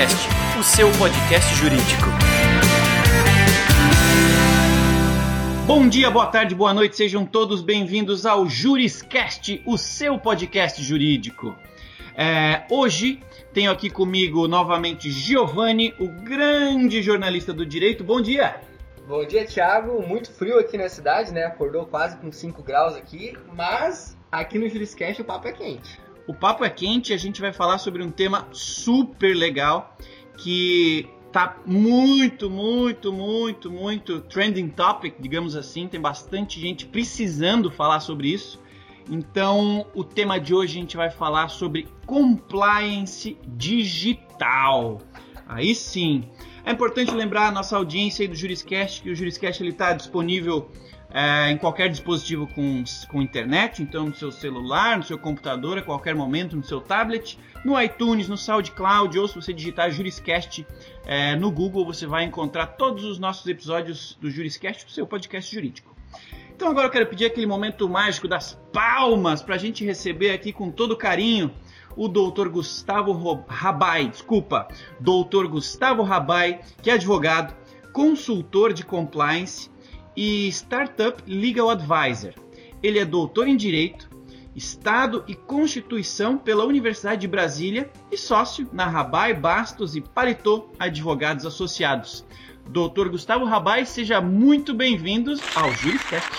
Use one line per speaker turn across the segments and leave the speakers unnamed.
Juriscast, o seu podcast jurídico. Bom dia, boa tarde, boa noite, sejam todos bem-vindos ao Juriscast, o seu podcast jurídico. É, hoje tenho aqui comigo novamente Giovanni, o grande jornalista do direito. Bom dia!
Bom dia, Thiago. Muito frio aqui na cidade, né? Acordou quase com 5 graus aqui, mas aqui no Juriscast o papo é quente.
O papo é quente e a gente vai falar sobre um tema super legal que tá muito, muito, muito, muito trending topic, digamos assim. Tem bastante gente precisando falar sobre isso. Então, o tema de hoje a gente vai falar sobre compliance digital. Aí sim. É importante lembrar a nossa audiência aí do Juriscast que o Juriscast está disponível é, em qualquer dispositivo com, com internet, então no seu celular, no seu computador, a qualquer momento, no seu tablet, no iTunes, no SoundCloud, ou se você digitar Juriscast é, no Google, você vai encontrar todos os nossos episódios do Juriscast, o seu podcast jurídico. Então agora eu quero pedir aquele momento mágico das palmas para a gente receber aqui com todo carinho o doutor Gustavo Rabai, desculpa, doutor Gustavo Rabai, que é advogado, consultor de compliance e Startup Legal Advisor. Ele é doutor em Direito, Estado e Constituição pela Universidade de Brasília e sócio na Rabai, Bastos e Paletó Advogados Associados. Doutor Gustavo Rabai, seja muito bem-vindo ao Juriscast.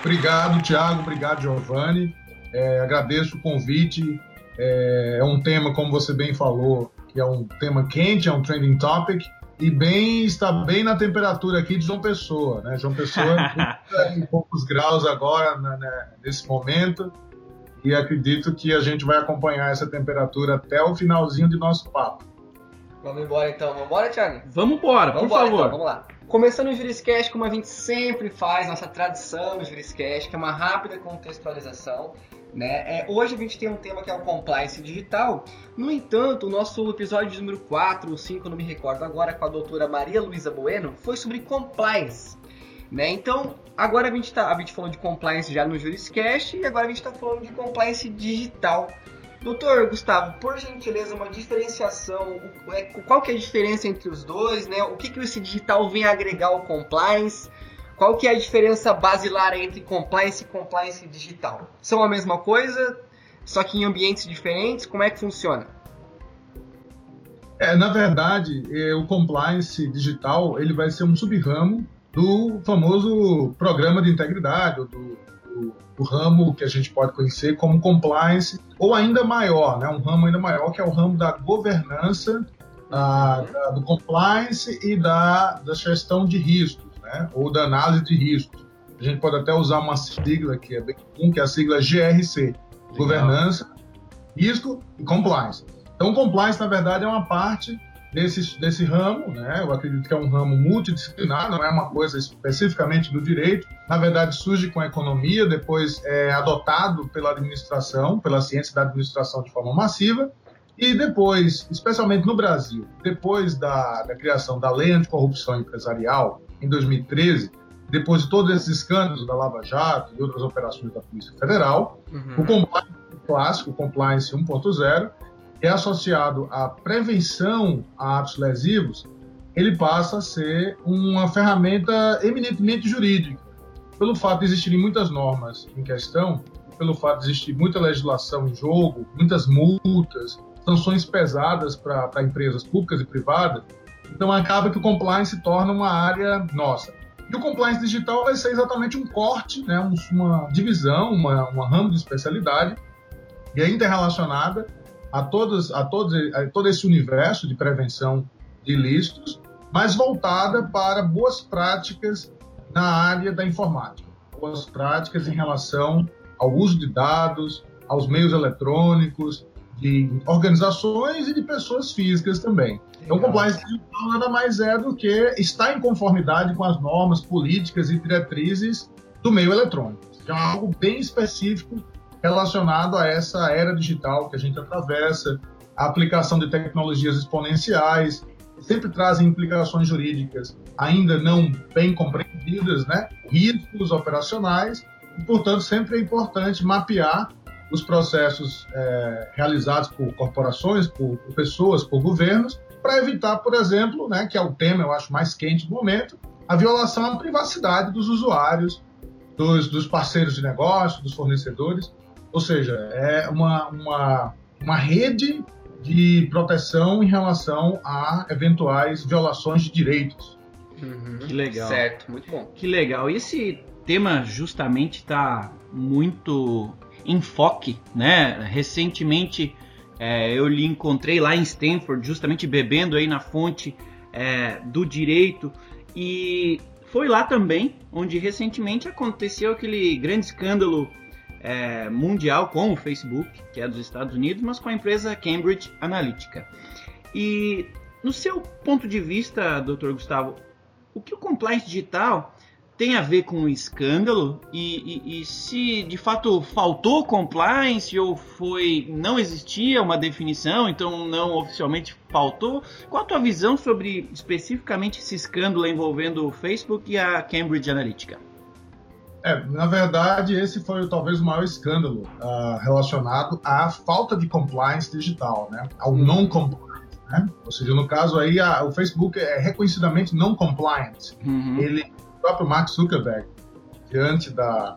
Obrigado, Tiago. Obrigado, Giovanni. É, agradeço o convite. É, é um tema, como você bem falou, que é um tema quente, é um trending topic e bem está bem na temperatura aqui de João Pessoa, né? João Pessoa em poucos graus agora né, né, nesse momento e acredito que a gente vai acompanhar essa temperatura até o finalzinho de nosso papo.
Vamos embora então, vamos embora, Thiago?
Vamos embora, por embora, favor.
Então, vamos lá. Começando o Juriscast, como a gente sempre faz, nossa tradição no Juriscast, que é uma rápida contextualização né? É, hoje a gente tem um tema que é o compliance digital. No entanto, o nosso episódio número 4 ou 5, não me recordo agora, com a doutora Maria Luísa Bueno, foi sobre compliance. Né? Então, agora a gente, tá, a gente falou de compliance já no Juriscast e agora a gente está falando de compliance digital. Doutor Gustavo, por gentileza, uma diferenciação, é, qual que é a diferença entre os dois, né? O que, que esse digital vem agregar ao compliance? Qual que é a diferença basilar entre compliance e compliance digital? São a mesma coisa, só que em ambientes diferentes? Como é que funciona?
É, na verdade, é, o compliance digital ele vai ser um subramo do famoso programa de integridade, do, do, do, ramo que a gente pode conhecer como compliance, ou ainda maior, né, um ramo ainda maior, que é o ramo da governança, da, da, do compliance e da, da gestão de risco né? ou da análise de riscos. A gente pode até usar uma sigla que é bem comum, que é a sigla GRC, Legal. Governança, Risco e Compliance. Então, compliance, na verdade, é uma parte desse, desse ramo, né? eu acredito que é um ramo multidisciplinar, não é uma coisa especificamente do direito, na verdade surge com a economia, depois é adotado pela administração, pela ciência da administração de forma massiva, e depois, especialmente no Brasil, depois da, da criação da lei anticorrupção empresarial, em 2013, depois de todos esses escândalos da Lava Jato e outras operações da Polícia Federal, uhum. o compliance clássico, o compliance 1.0, é associado à prevenção a atos lesivos, ele passa a ser uma ferramenta eminentemente jurídica. Pelo fato de existirem muitas normas em questão, pelo fato de existir muita legislação em jogo, muitas multas, sanções pesadas para empresas públicas e privadas, então acaba que o compliance se torna uma área nossa. E o compliance digital vai ser exatamente um corte, né, uma divisão, uma, uma ramo de especialidade e é interrelacionada a, todos, a, todos, a todo esse universo de prevenção de ilícitos, mas voltada para boas práticas na área da informática. Boas práticas em relação ao uso de dados, aos meios eletrônicos, de organizações e de pessoas físicas também. Então, compliance digital nada mais é do que estar em conformidade com as normas políticas e diretrizes do meio eletrônico. É algo bem específico relacionado a essa era digital que a gente atravessa, a aplicação de tecnologias exponenciais, sempre trazem implicações jurídicas ainda não bem compreendidas, né? riscos operacionais, e, portanto, sempre é importante mapear os processos é, realizados por corporações, por, por pessoas, por governos, para evitar, por exemplo, né, que é o tema, eu acho, mais quente do momento, a violação à privacidade dos usuários, dos, dos parceiros de negócio, dos fornecedores. Ou seja, é uma, uma, uma rede de proteção em relação a eventuais violações de direitos.
Uhum. Que legal.
Certo, muito bom.
Que legal. E esse tema justamente está muito em foque, né? Recentemente é, eu lhe encontrei lá em Stanford, justamente bebendo aí na fonte é, do direito e foi lá também onde recentemente aconteceu aquele grande escândalo é, mundial com o Facebook, que é dos Estados Unidos, mas com a empresa Cambridge Analytica. E no seu ponto de vista, Dr. Gustavo, o que o compliance digital tem a ver com o escândalo e, e, e, se de fato faltou compliance ou foi não existia uma definição, então não oficialmente faltou. Qual a tua visão sobre especificamente esse escândalo envolvendo o Facebook e a Cambridge Analytica?
É, na verdade, esse foi talvez o maior escândalo uh, relacionado à falta de compliance digital, né? ao uhum. non-compliance. Né? Ou seja, no caso aí, a, o Facebook é reconhecidamente não compliant. Uhum. Ele próprio Mark Zuckerberg, diante da,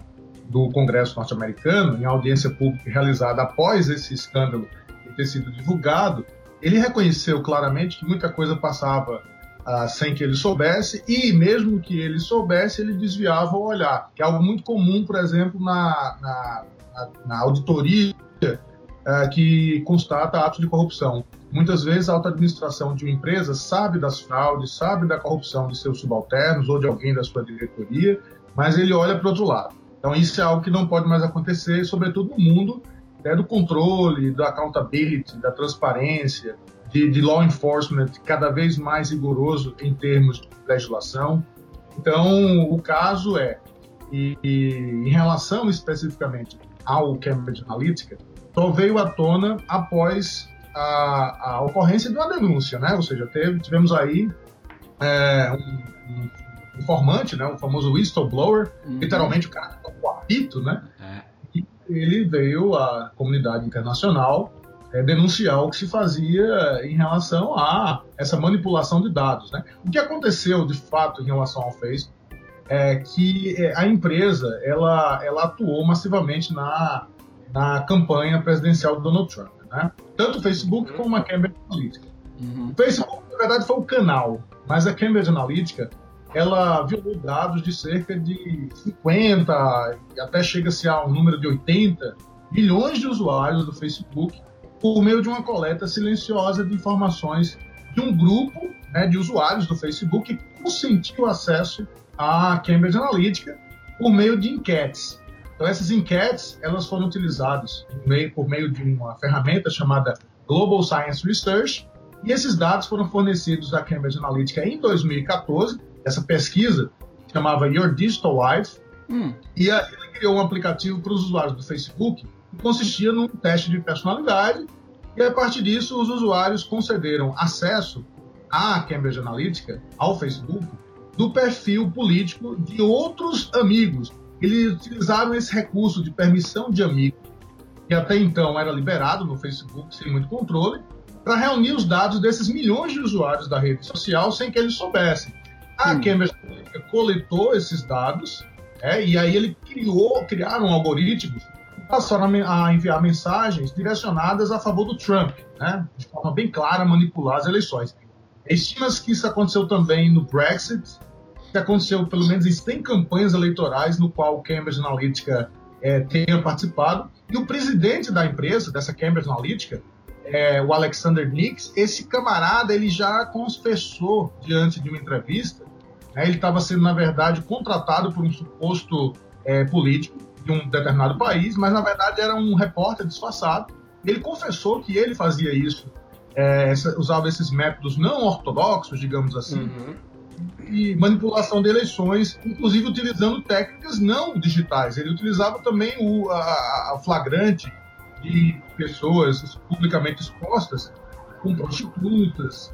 do Congresso norte-americano, em audiência pública realizada após esse escândalo ter sido divulgado, ele reconheceu claramente que muita coisa passava ah, sem que ele soubesse, e mesmo que ele soubesse, ele desviava o olhar, que é algo muito comum, por exemplo, na, na, na auditoria ah, que constata atos de corrupção. Muitas vezes a alta administração de uma empresa sabe das fraudes, sabe da corrupção de seus subalternos ou de alguém da sua diretoria, mas ele olha para o outro lado. Então isso é algo que não pode mais acontecer, sobretudo no mundo né, do controle, da accountability, da transparência, de, de, law enforcement cada vez mais rigoroso em termos de legislação. Então o caso é, e, e em relação especificamente ao Cambridge Analytica, só veio à tona após a, a ocorrência de uma denúncia, né? Ou seja, teve, tivemos aí é, um, um, informante, né? O famoso whistleblower, uhum. literalmente o cara com o apito, né? É. E ele veio à comunidade internacional é, denunciar o que se fazia em relação a essa manipulação de dados, né? O que aconteceu de fato em relação ao Facebook é que é, a empresa ela, ela atuou massivamente na, na campanha presidencial do Donald Trump. Né? Tanto o Facebook como a Cambridge Analytica. Uhum. O Facebook, na verdade, foi o canal, mas a Cambridge Analytica ela violou dados de cerca de 50, até chega-se a um número de 80 milhões de usuários do Facebook por meio de uma coleta silenciosa de informações de um grupo né, de usuários do Facebook que consentiu acesso à Cambridge Analytica por meio de enquetes. Então essas enquetes elas foram utilizadas por meio de uma ferramenta chamada Global Science Research e esses dados foram fornecidos à Cambridge Analytica em 2014. Essa pesquisa chamava Your Digital Life hum. e a, ele criou um aplicativo para os usuários do Facebook que consistia num teste de personalidade e a partir disso os usuários concederam acesso à Cambridge Analytica, ao Facebook, do perfil político de outros amigos eles utilizaram esse recurso de permissão de amigo, que até então era liberado no Facebook sem muito controle, para reunir os dados desses milhões de usuários da rede social sem que eles soubessem. A hum. Cambridge coletou esses dados é, e aí ele criou, criaram algoritmos que passaram a enviar mensagens direcionadas a favor do Trump, né, de forma bem clara, manipular as eleições. Estima-se que isso aconteceu também no Brexit, que aconteceu pelo menos em 100 campanhas eleitorais no qual o Cambridge Analytica é, tenha participado. E o presidente da empresa, dessa Cambridge Analytica, é, o Alexander Nix, esse camarada ele já confessou diante de uma entrevista, né, ele estava sendo, na verdade, contratado por um suposto é, político de um determinado país, mas na verdade era um repórter disfarçado. Ele confessou que ele fazia isso, é, usava esses métodos não ortodoxos, digamos assim, uhum e manipulação de eleições, inclusive utilizando técnicas não digitais. Ele utilizava também o a, a flagrante de pessoas publicamente expostas com prostitutas,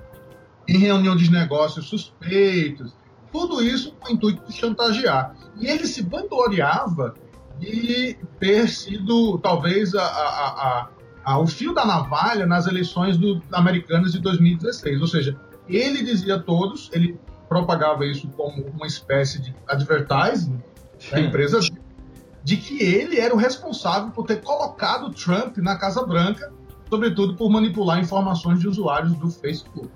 em reunião de negócios suspeitos, tudo isso com o intuito de chantagear. E ele se vangloriava de ter sido talvez a, a, a, o fio da navalha nas eleições do, americanas de 2016. Ou seja, ele dizia a todos, ele propagava isso como uma espécie de advertising da empresa de que ele era o responsável por ter colocado Trump na Casa Branca, sobretudo por manipular informações de usuários do Facebook.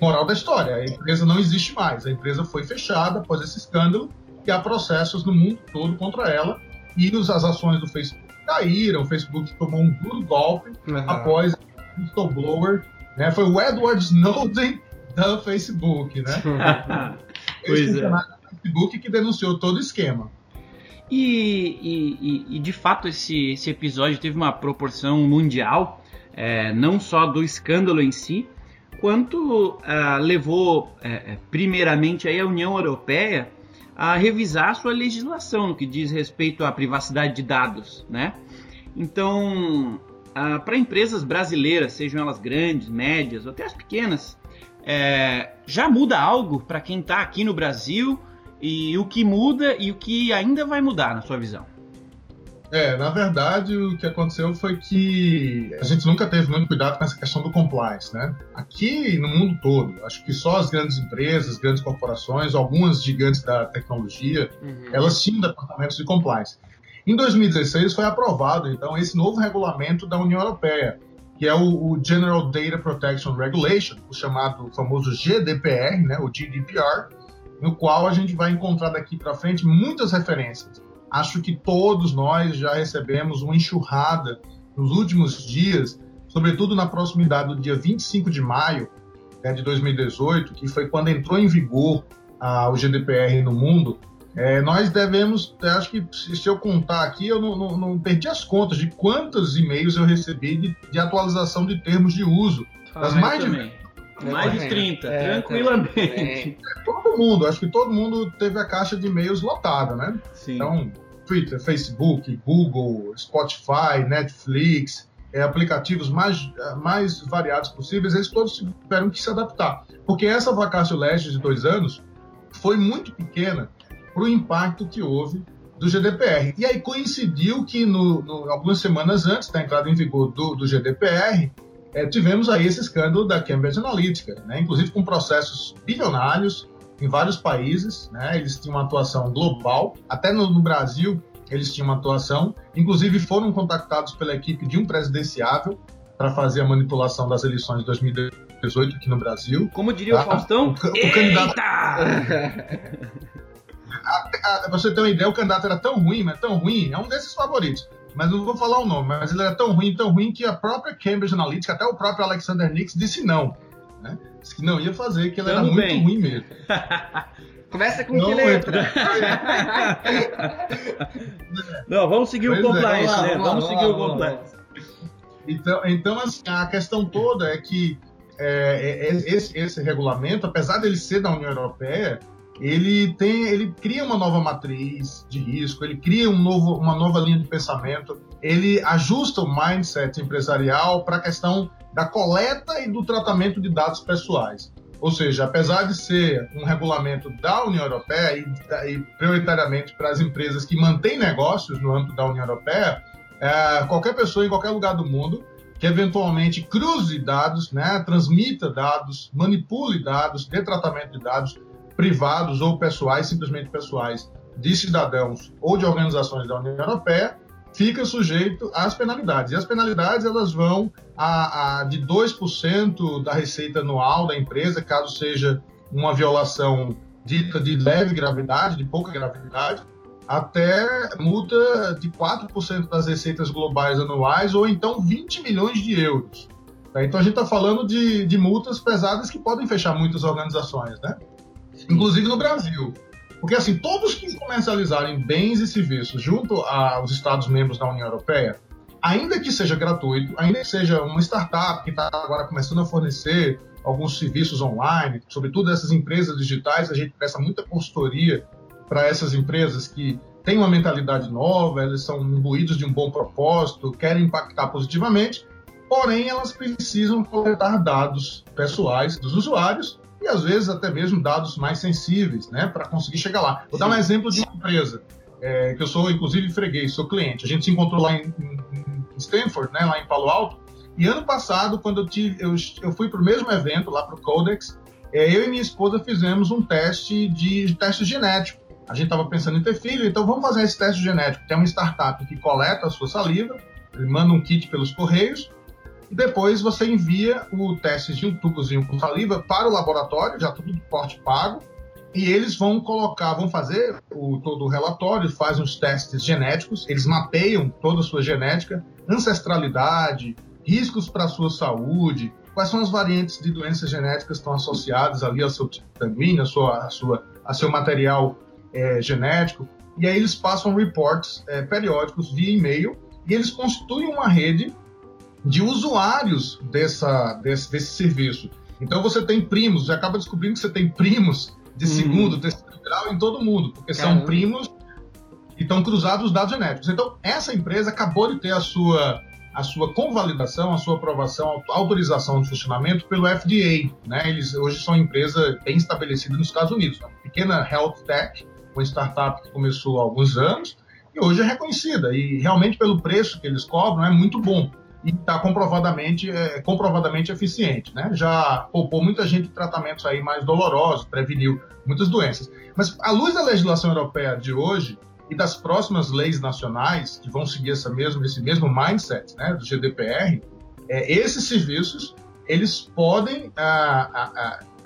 Moral da história, a empresa não existe mais, a empresa foi fechada após esse escândalo e há processos no mundo todo contra ela e as ações do Facebook caíram, o Facebook tomou um duro golpe uhum. após o whistleblower, né? Foi o Edward Snowden do Facebook, né?
pois é.
Facebook que denunciou todo o esquema.
E, e, e, de fato esse, esse episódio teve uma proporção mundial, é, não só do escândalo em si, quanto ah, levou é, é, primeiramente aí a União Europeia a revisar sua legislação no que diz respeito à privacidade de dados, né? Então, ah, para empresas brasileiras, sejam elas grandes, médias ou até as pequenas, é, já muda algo para quem está aqui no Brasil e o que muda e o que ainda vai mudar na sua visão?
É, na verdade, o que aconteceu foi que a gente nunca teve muito cuidado com essa questão do compliance, né? Aqui no mundo todo, acho que só as grandes empresas, grandes corporações, algumas gigantes da tecnologia, uhum. elas tinham departamentos de compliance. Em 2016 foi aprovado, então, esse novo regulamento da União Europeia, que é o, o General Data Protection Regulation, o chamado famoso GDPR, né, o GDPR, no qual a gente vai encontrar daqui para frente muitas referências. Acho que todos nós já recebemos uma enxurrada nos últimos dias, sobretudo na proximidade do dia 25 de maio né, de 2018, que foi quando entrou em vigor ah, o GDPR no mundo. É, nós devemos, acho que se eu contar aqui, eu não, não, não perdi as contas de quantos e-mails eu recebi de, de atualização de termos de uso.
Ah, das mais de mais de 30, é, tranquilamente.
Todo mundo, acho que todo mundo teve a caixa de e-mails lotada, né?
Sim.
Então, Twitter, Facebook, Google, Spotify, Netflix, é, aplicativos mais, mais variados possíveis, eles todos tiveram que se adaptar. Porque essa vacácio legis de dois anos foi muito pequena para o impacto que houve do GDPR. E aí coincidiu que no, no, algumas semanas antes da entrada em vigor do, do GDPR, é, tivemos aí esse escândalo da Cambridge Analytica, né? inclusive com processos bilionários em vários países, né? eles tinham uma atuação global, até no, no Brasil eles tinham uma atuação, inclusive foram contactados pela equipe de um presidenciável para fazer a manipulação das eleições de 2018 aqui no Brasil.
Como diria tá? o Faustão? O, o candidato.
a, a, você ter uma ideia, o candidato era tão ruim, mas tão ruim, é um desses favoritos mas não vou falar o nome, mas ele era tão ruim, tão ruim que a própria Cambridge Analytica, até o próprio Alexander Nix disse não. Né? Disse que não ia fazer, que ele Tamo era bem. muito ruim mesmo.
Começa com não, que letra?
não, vamos seguir pois o é, compliance, é, né? Vamos, vamos seguir o compliance.
Então, então assim, a questão toda é que é, é, é, esse, esse regulamento, apesar dele ser da União Europeia, ele tem, ele cria uma nova matriz de risco, ele cria um novo, uma nova linha de pensamento, ele ajusta o mindset empresarial para a questão da coleta e do tratamento de dados pessoais. Ou seja, apesar de ser um regulamento da União Europeia e, e prioritariamente para as empresas que mantêm negócios no âmbito da União Europeia, é, qualquer pessoa em qualquer lugar do mundo que eventualmente cruze dados, né, transmita dados, manipule dados, dê tratamento de dados, privados ou pessoais, simplesmente pessoais, de cidadãos ou de organizações da União Europeia, fica sujeito às penalidades. E as penalidades elas vão a, a de 2% da receita anual da empresa, caso seja uma violação dita de leve gravidade, de pouca gravidade, até multa de 4% das receitas globais anuais, ou então 20 milhões de euros. Então a gente está falando de, de multas pesadas que podem fechar muitas organizações, né? Inclusive no Brasil. Porque, assim, todos que comercializarem bens e serviços junto aos Estados-membros da União Europeia, ainda que seja gratuito, ainda que seja uma startup que está agora começando a fornecer alguns serviços online, sobretudo essas empresas digitais, a gente presta muita consultoria para essas empresas que têm uma mentalidade nova, elas são imbuídos de um bom propósito, querem impactar positivamente, porém elas precisam coletar dados pessoais dos usuários e às vezes até mesmo dados mais sensíveis, né, para conseguir chegar lá. Vou dar um exemplo de uma empresa. é, que eu sou inclusive freguês, sou cliente. A gente se encontrou lá em, em Stanford, né, lá em Palo Alto, e ano passado, quando eu, tive, eu, eu fui para o mesmo evento, lá para o Codex, é, eu e minha esposa fizemos um teste de teste genético. A gente estava pensando em ter filho, então vamos fazer esse teste genético. Tem uma startup que coleta a sua saliva, ele manda um kit pelos correios, depois você envia o teste de um tubozinho com saliva para o laboratório, já tudo de porte pago, e eles vão colocar, vão fazer o, todo o relatório, fazem os testes genéticos, eles mapeiam toda a sua genética, ancestralidade, riscos para a sua saúde, quais são as variantes de doenças genéticas que estão associadas ali ao seu tipo sanguíneo, a sua, a sua, a seu material é, genético, e aí eles passam reports é, periódicos via e-mail e eles constituem uma rede de usuários dessa, desse, desse serviço. Então você tem primos, você acaba descobrindo que você tem primos de uhum. segundo, terceiro grau em todo mundo, porque Caramba. são primos e estão cruzados os dados genéticos. Então, essa empresa acabou de ter a sua, a sua convalidação, a sua aprovação, a autorização de funcionamento pelo FDA. Né? Eles hoje são uma empresa bem estabelecida nos Estados Unidos, uma pequena health tech, uma startup que começou há alguns anos e hoje é reconhecida. E realmente, pelo preço que eles cobram, é muito bom e está comprovadamente, é, comprovadamente eficiente. Né? Já poupou muita gente de tratamentos aí mais dolorosos, preveniu muitas doenças. Mas, à luz da legislação europeia de hoje e das próximas leis nacionais, que vão seguir essa mesmo, esse mesmo mindset né, do GDPR, é, esses serviços eles podem,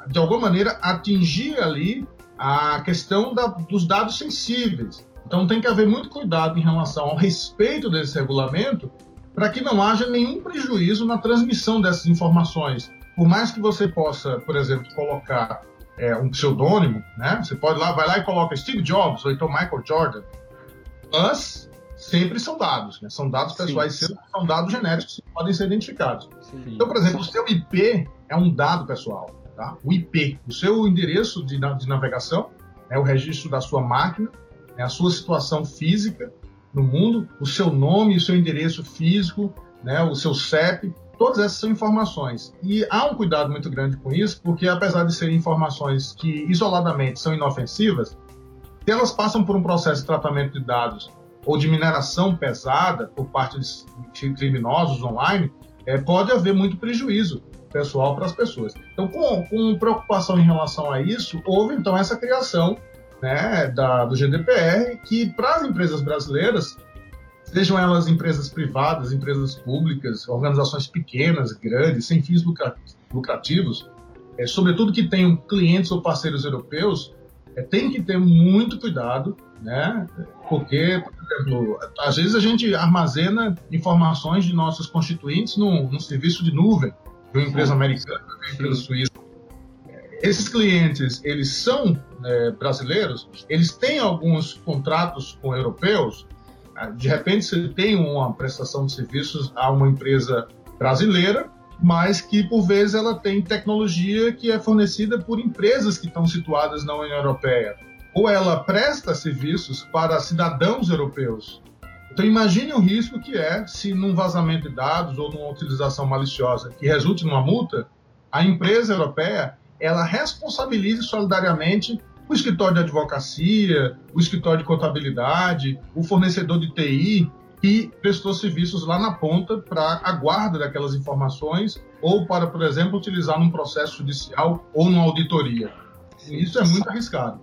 de alguma maneira, atingir ali a questão da, dos dados sensíveis. Então tem que haver muito cuidado em relação ao respeito desse regulamento para que não haja nenhum prejuízo na transmissão dessas informações. Por mais que você possa, por exemplo, colocar é, um pseudônimo, né? Você pode lá, vai lá e coloca Steve Jobs ou então Michael Jordan. Mas sempre são dados, né? São dados pessoais seus, são dados genéticos que podem ser identificados. Sim. Então, por exemplo, o seu IP é um dado pessoal, tá? O IP, o seu endereço de, de navegação, é o registro da sua máquina, é a sua situação física no mundo, o seu nome, o seu endereço físico, né, o seu CEP, todas essas são informações. E há um cuidado muito grande com isso, porque apesar de serem informações que isoladamente são inofensivas, se elas passam por um processo de tratamento de dados ou de mineração pesada por parte de criminosos online, é, pode haver muito prejuízo pessoal para as pessoas. Então, com, com preocupação em relação a isso, houve então essa criação né, da, do GDPR, que para as empresas brasileiras, sejam elas empresas privadas, empresas públicas, organizações pequenas, grandes, sem fins lucrativos, é, sobretudo que tenham clientes ou parceiros europeus, é, tem que ter muito cuidado, né? Porque, por exemplo, às vezes a gente armazena informações de nossos constituintes num, num serviço de nuvem de uma empresa americana, uma empresa suíça. Esses clientes, eles são é, brasileiros, eles têm alguns contratos com europeus. Ah, de repente, você tem uma prestação de serviços a uma empresa brasileira, mas que por vezes ela tem tecnologia que é fornecida por empresas que estão situadas na União Europeia. Ou ela presta serviços para cidadãos europeus. Então imagine o risco que é se num vazamento de dados ou numa utilização maliciosa que resulte numa multa, a empresa europeia ela responsabilize solidariamente o escritório de advocacia, o escritório de contabilidade, o fornecedor de TI que prestou serviços lá na ponta para a guarda daquelas informações ou para, por exemplo, utilizar num processo judicial ou numa auditoria. Isso é muito arriscado.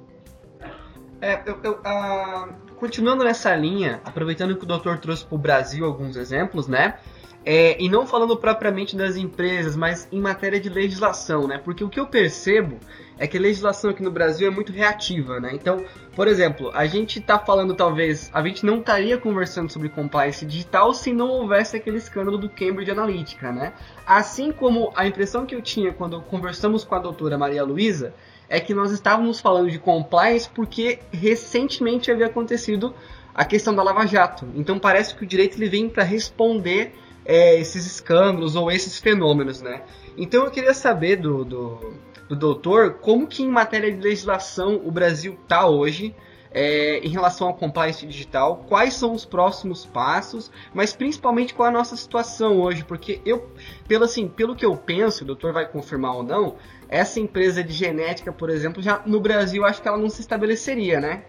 É, eu, eu, uh, continuando nessa linha, aproveitando que o doutor trouxe para o Brasil alguns exemplos, né? É, e não falando propriamente das empresas, mas em matéria de legislação, né? Porque o que eu percebo é que a legislação aqui no Brasil é muito reativa, né? Então, por exemplo, a gente está falando talvez, a gente não estaria conversando sobre compliance digital se não houvesse aquele escândalo do Cambridge Analytica, né? Assim como a impressão que eu tinha quando conversamos com a doutora Maria Luísa é que nós estávamos falando de compliance porque recentemente havia acontecido a questão da Lava Jato. Então parece que o direito ele vem para responder é, esses escândalos ou esses fenômenos, né? Então eu queria saber do, do, do doutor como que em matéria de legislação o Brasil está hoje é, em relação ao compliance digital, quais são os próximos passos, mas principalmente qual é a nossa situação hoje, porque eu, pelo, assim, pelo que eu penso, o doutor vai confirmar ou não, essa empresa de genética, por exemplo, já no Brasil acho que ela não se estabeleceria, né?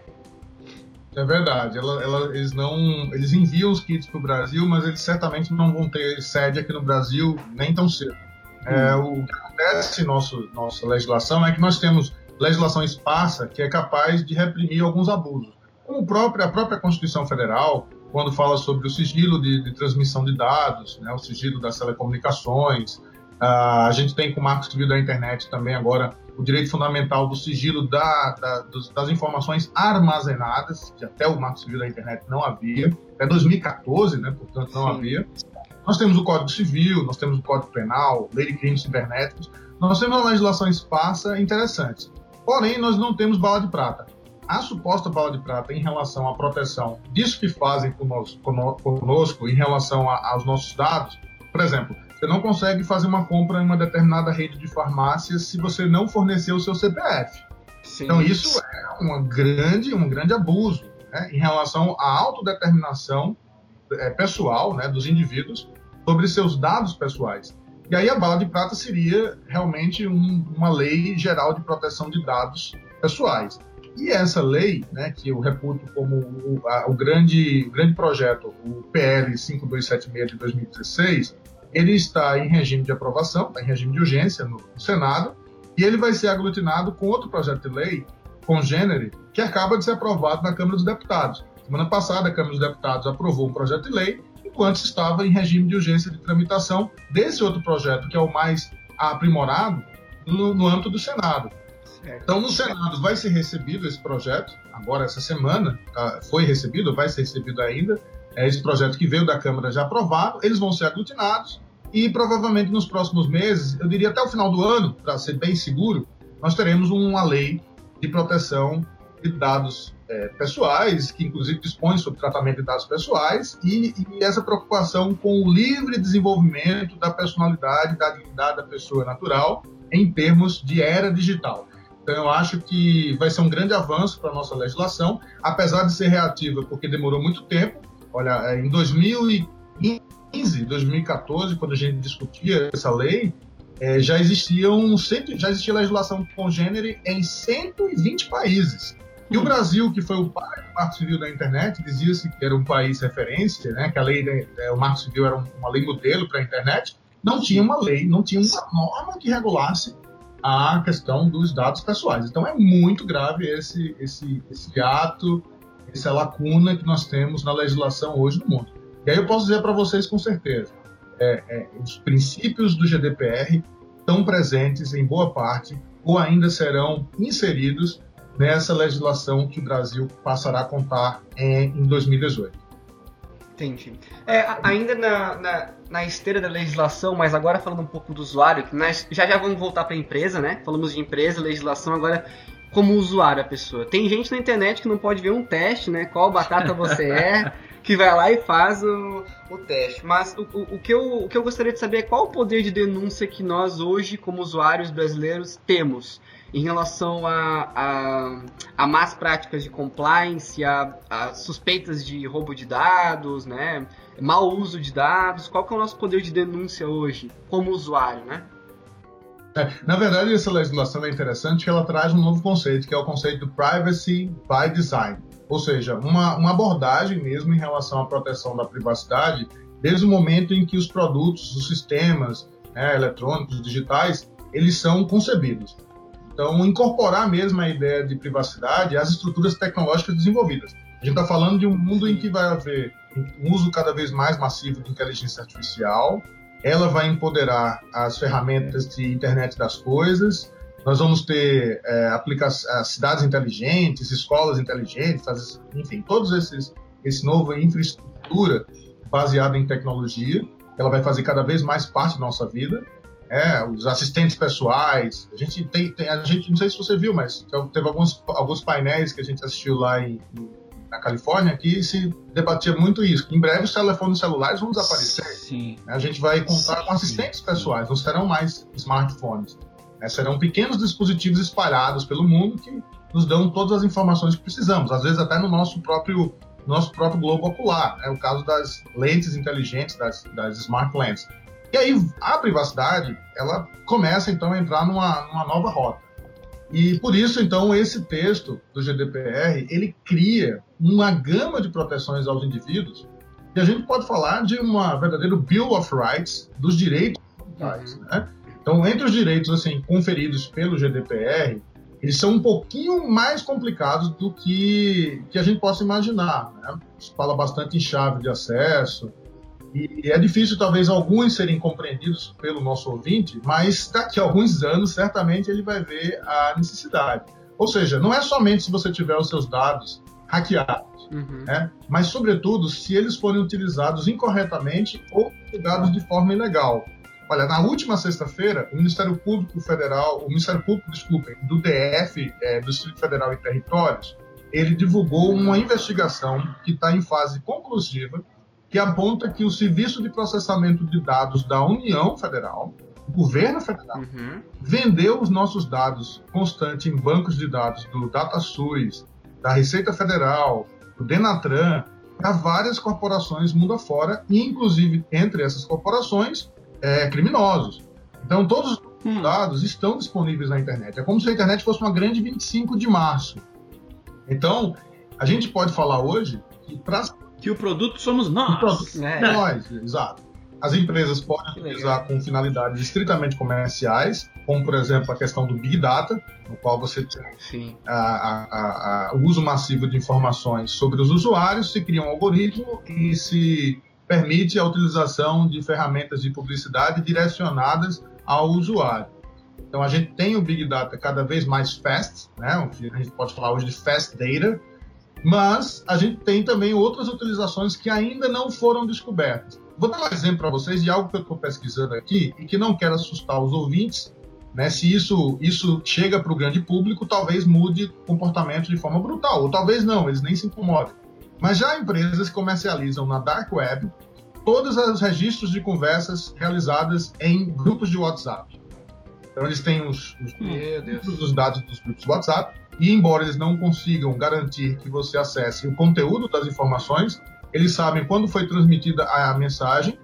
É verdade. Ela, ela, eles não, eles enviam os kits para o Brasil, mas eles certamente não vão ter sede aqui no Brasil nem tão cedo. É, hum. o que acontece nosso, nossa legislação é que nós temos legislação esparsa que é capaz de reprimir alguns abusos. Como própria, a própria Constituição Federal, quando fala sobre o sigilo de, de transmissão de dados, né, o sigilo das telecomunicações, Uh, a gente tem com o Marco Civil da Internet também agora o direito fundamental do sigilo da, da, das informações armazenadas, que até o Marco Civil da Internet não havia, até 2014, né, portanto não Sim. havia. Nós temos o Código Civil, nós temos o Código Penal, Lei de Crimes Cibernéticos, nós temos uma legislação esparsa interessante. Porém, nós não temos bala de prata. A suposta bala de prata em relação à proteção disso que fazem conosco, conosco em relação a, aos nossos dados, por exemplo, você não consegue fazer uma compra em uma determinada rede de farmácias se você não fornecer o seu CPF. Sim. Então isso é uma grande, um grande abuso né, em relação à autodeterminação é, pessoal né, dos indivíduos sobre seus dados pessoais. E aí a bala de prata seria realmente um, uma lei geral de proteção de dados pessoais. E essa lei, né, que eu reputo como o, a, o, grande, o grande projeto, o PL 5276 de 2016, ele está em regime de aprovação, está em regime de urgência no, Senado, e ele vai ser aglutinado com outro projeto de lei, congênere, que acaba de ser aprovado na Câmara dos Deputados. Semana passada, a Câmara dos Deputados aprovou um projeto de lei, enquanto estava em regime de urgência de tramitação desse outro projeto, que é o mais aprimorado, no, no âmbito do Senado. Então, no Senado vai ser recebido esse projeto, agora essa semana, tá, foi recebido, vai ser recebido ainda, é esse projeto que veio da Câmara já aprovado, eles vão ser aglutinados e provavelmente nos próximos meses, eu diria até o final do ano, para ser bem seguro, nós teremos uma lei de proteção de dados é, pessoais, que inclusive dispõe sobre tratamento de dados pessoais, e, e, essa preocupação com o livre desenvolvimento da personalidade, da dignidade da pessoa natural, em termos de era digital. Então, eu acho que vai ser um grande avanço para a nossa legislação, apesar de ser reativa, porque demorou muito tempo, Olha, é, em 2015, 2014, quando a gente discutia essa lei, é, já existiam já existia legislação congênere em 120 países. E o Brasil, que foi o pai do Marco Civil da internet, dizia-se que era um país referência, né, que a lei, é, o Marco Civil era uma lei modelo para a internet, não tinha uma lei, não tinha uma norma que regulasse a questão dos dados pessoais. Então é muito grave esse, esse, esse ato essa lacuna que nós temos na legislação hoje no mundo. E aí eu posso dizer para vocês com certeza, é, é, os princípios do GDPR estão presentes em boa parte ou ainda serão inseridos nessa legislação que o Brasil passará a contar em, em 2018.
Entendi. É, ainda na, na, na, esteira da legislação, mas agora falando um pouco do usuário, que nós já já vamos voltar para a empresa, né? Falamos de empresa, legislação, agora como usuário a pessoa. Tem gente na internet que não pode ver um teste, né? Qual batata você é, que vai lá e faz o, o teste. Mas o, o, o, que eu, o que eu gostaria de saber é qual o poder de denúncia que nós hoje, como usuários brasileiros, temos em relação a, a, a más práticas de compliance, a, a, suspeitas de roubo de dados, né? mau uso de dados. Qual que é o nosso poder de denúncia hoje, como usuário, né?
É, na verdade, essa legislação é interessante que ela traz um novo conceito, que é o conceito do privacy by design, ou seja, uma, uma abordagem mesmo em relação à proteção da privacidade, desde o momento em que os produtos, os sistemas né, eletrônicos, digitais, eles são concebidos. Então, incorporar mesmo a ideia de privacidade às estruturas tecnológicas desenvolvidas. A gente está falando de um mundo em que vai haver um uso cada vez mais massivo de inteligência artificial, ela vai empoderar as ferramentas de internet das coisas. Nós vamos ter é, as cidades inteligentes, escolas inteligentes, as, enfim, todos esses esse novo infraestrutura baseada em tecnologia. Ela vai fazer cada vez mais parte da nossa vida. É, os assistentes pessoais. A gente tem, tem, a gente não sei se você viu, mas teve alguns alguns painéis que a gente assistiu lá em, na Califórnia que se debatia muito isso. Em breve os telefones celulares vão desaparecer. Sim. A gente vai contar com assistentes pessoais, não serão mais smartphones. Né? Serão pequenos dispositivos espalhados pelo mundo que nos dão todas as informações que precisamos, às vezes até no nosso próprio nosso próprio globo ocular. É o caso das lentes inteligentes, das, das smart lens. E aí a privacidade ela começa então a entrar numa, numa nova rota. E por isso, então, esse texto do GDPR, ele cria uma gama de proteções aos indivíduos que a gente pode falar de uma verdadeira Bill of Rights dos direitos digitais, né? Então, entre os direitos assim conferidos pelo GDPR, eles são um pouquinho mais complicados do que, que a gente possa imaginar. Né? Fala bastante em chave de acesso, e é difícil, talvez, alguns serem compreendidos pelo nosso ouvinte, mas daqui a alguns anos, certamente, ele vai ver a necessidade. Ou seja, não é somente se você tiver os seus dados hackeados, uhum. né? mas, sobretudo, se eles forem utilizados incorretamente ou utilizados de forma ilegal. Olha, na última sexta-feira, o Ministério Público Federal, o Ministério Público, desculpem, do DF, é, do Distrito Federal e Territórios, ele divulgou uma investigação que está em fase conclusiva, que aponta que o Serviço de Processamento de Dados da União Federal, o governo federal, uhum. vendeu os nossos dados constantes em bancos de dados do DataSUS, da Receita Federal, do Denatran, para várias corporações mundo afora, e inclusive entre essas corporações, é, criminosos. Então, todos os hum. dados estão disponíveis na internet. É como se a internet fosse uma grande 25 de março. Então, a gente pode falar hoje que para
que o produto somos nós.
Produto, é. Nós, exato. As empresas podem que utilizar legal. com finalidades estritamente comerciais, como por exemplo a questão do Big Data, no qual você tem o uso massivo de informações sobre os usuários, se cria um algoritmo e se permite a utilização de ferramentas de publicidade direcionadas ao usuário. Então a gente tem o Big Data cada vez mais fast, né? a gente pode falar hoje de fast data, mas a gente tem também outras utilizações que ainda não foram descobertas. Vou dar um exemplo para vocês de algo que eu estou pesquisando aqui e que não quero assustar os ouvintes. Né? Se isso, isso chega para o grande público, talvez mude comportamento de forma brutal, ou talvez não, eles nem se incomodem. Mas já empresas comercializam na Dark Web todos os registros de conversas realizadas em grupos de WhatsApp. Então eles têm os, os, os dados dos grupos de WhatsApp e embora eles não consigam garantir que você acesse o conteúdo das informações, eles sabem quando foi transmitida a mensagem,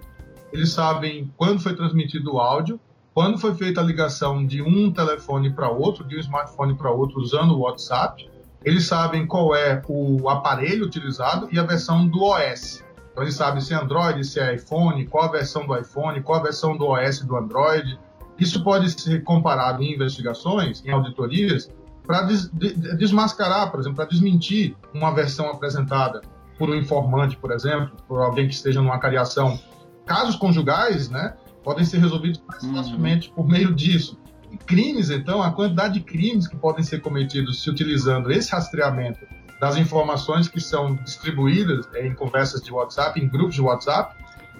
eles sabem quando foi transmitido o áudio, quando foi feita a ligação de um telefone para outro, de um smartphone para outro usando o WhatsApp, eles sabem qual é o aparelho utilizado e a versão do OS. Então eles sabem se é Android, se é iPhone, qual a versão do iPhone, qual a versão do OS do Android. Isso pode ser comparado em investigações, em auditorias, para des, desmascarar, por exemplo, para desmentir uma versão apresentada por um informante, por exemplo, por alguém que esteja numa cariação. Casos conjugais, né, podem ser resolvidos mais uhum. facilmente por meio disso. Crimes, então, a quantidade de crimes que podem ser cometidos se utilizando esse rastreamento das informações que são distribuídas em conversas de WhatsApp, em grupos de WhatsApp,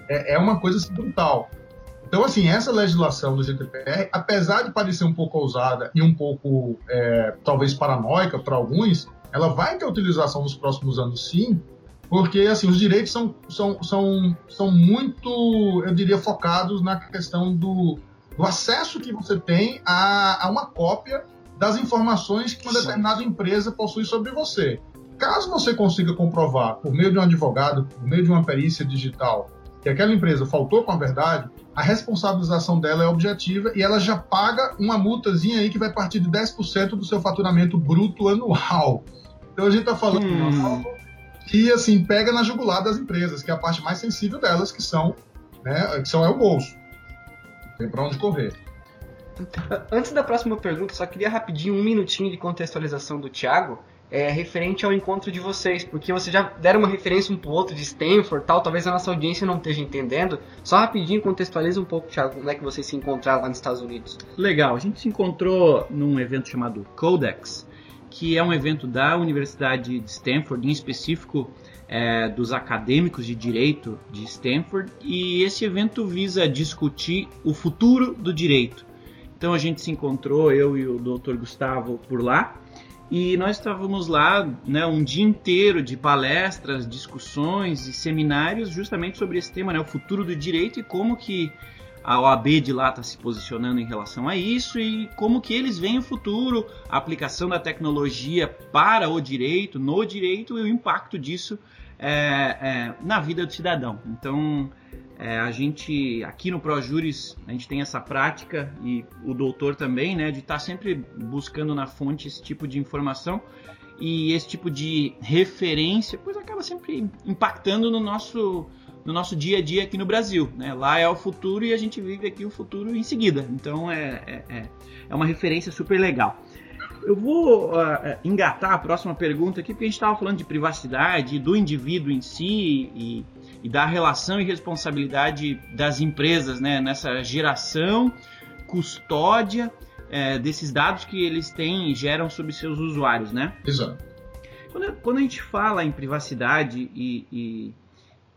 é, é uma coisa assim, brutal. Então, assim, essa legislação do GDPR, apesar de parecer um pouco ousada e um pouco, é, talvez, paranoica para alguns, ela vai ter utilização nos próximos anos, sim, porque, assim, os direitos são, são, são, são muito, eu diria, focados na questão do, do acesso que você tem a, a uma cópia das informações que uma determinada empresa possui sobre você. Caso você consiga comprovar, por meio de um advogado, por meio de uma perícia digital, que aquela empresa faltou com a verdade, a responsabilização dela é objetiva e ela já paga uma multazinha aí que vai partir de 10% do seu faturamento bruto anual. Então a gente está falando hum. que assim pega na jugular das empresas, que é a parte mais sensível delas, que são, né, que são é o bolso. Tem para onde correr.
Antes da próxima pergunta, só queria rapidinho um minutinho de contextualização do Thiago é, referente ao encontro de vocês, porque vocês já deram uma referência um pro outro de Stanford tal, talvez a nossa audiência não esteja entendendo. Só rapidinho contextualiza um pouco, Thiago, como é que vocês se encontraram lá nos Estados Unidos.
Legal, a gente se encontrou num evento chamado Codex, que é um evento da Universidade de Stanford, em específico é, dos acadêmicos de direito de Stanford, e esse evento visa discutir o futuro do direito. Então a gente se encontrou, eu e o Dr. Gustavo, por lá, e nós estávamos lá né, um dia inteiro de palestras, discussões e seminários justamente sobre esse tema, né, o futuro do direito e como que a OAB de lá está se posicionando em relação a isso e como que eles veem o futuro, a aplicação da tecnologia para o direito, no direito e o impacto disso é, é, na vida do cidadão. Então É, a gente, aqui no ProJuris, a gente tem essa prática, e o doutor também, né, de estar tá sempre buscando na fonte esse tipo de informação e esse tipo de referência, pois acaba sempre impactando no nosso, no nosso dia a dia aqui no Brasil. Né? Lá é o futuro e a gente vive aqui o futuro em seguida. Então é, é, é, é uma referência super legal. Eu vou uh, engatar a próxima pergunta aqui, porque a gente estava falando de privacidade, do indivíduo em si e, e, da relação e responsabilidade das empresas né, nessa geração, custódia é, desses dados que eles têm e geram sobre seus usuários, né?
Exato.
Quando, quando a gente fala em privacidade e,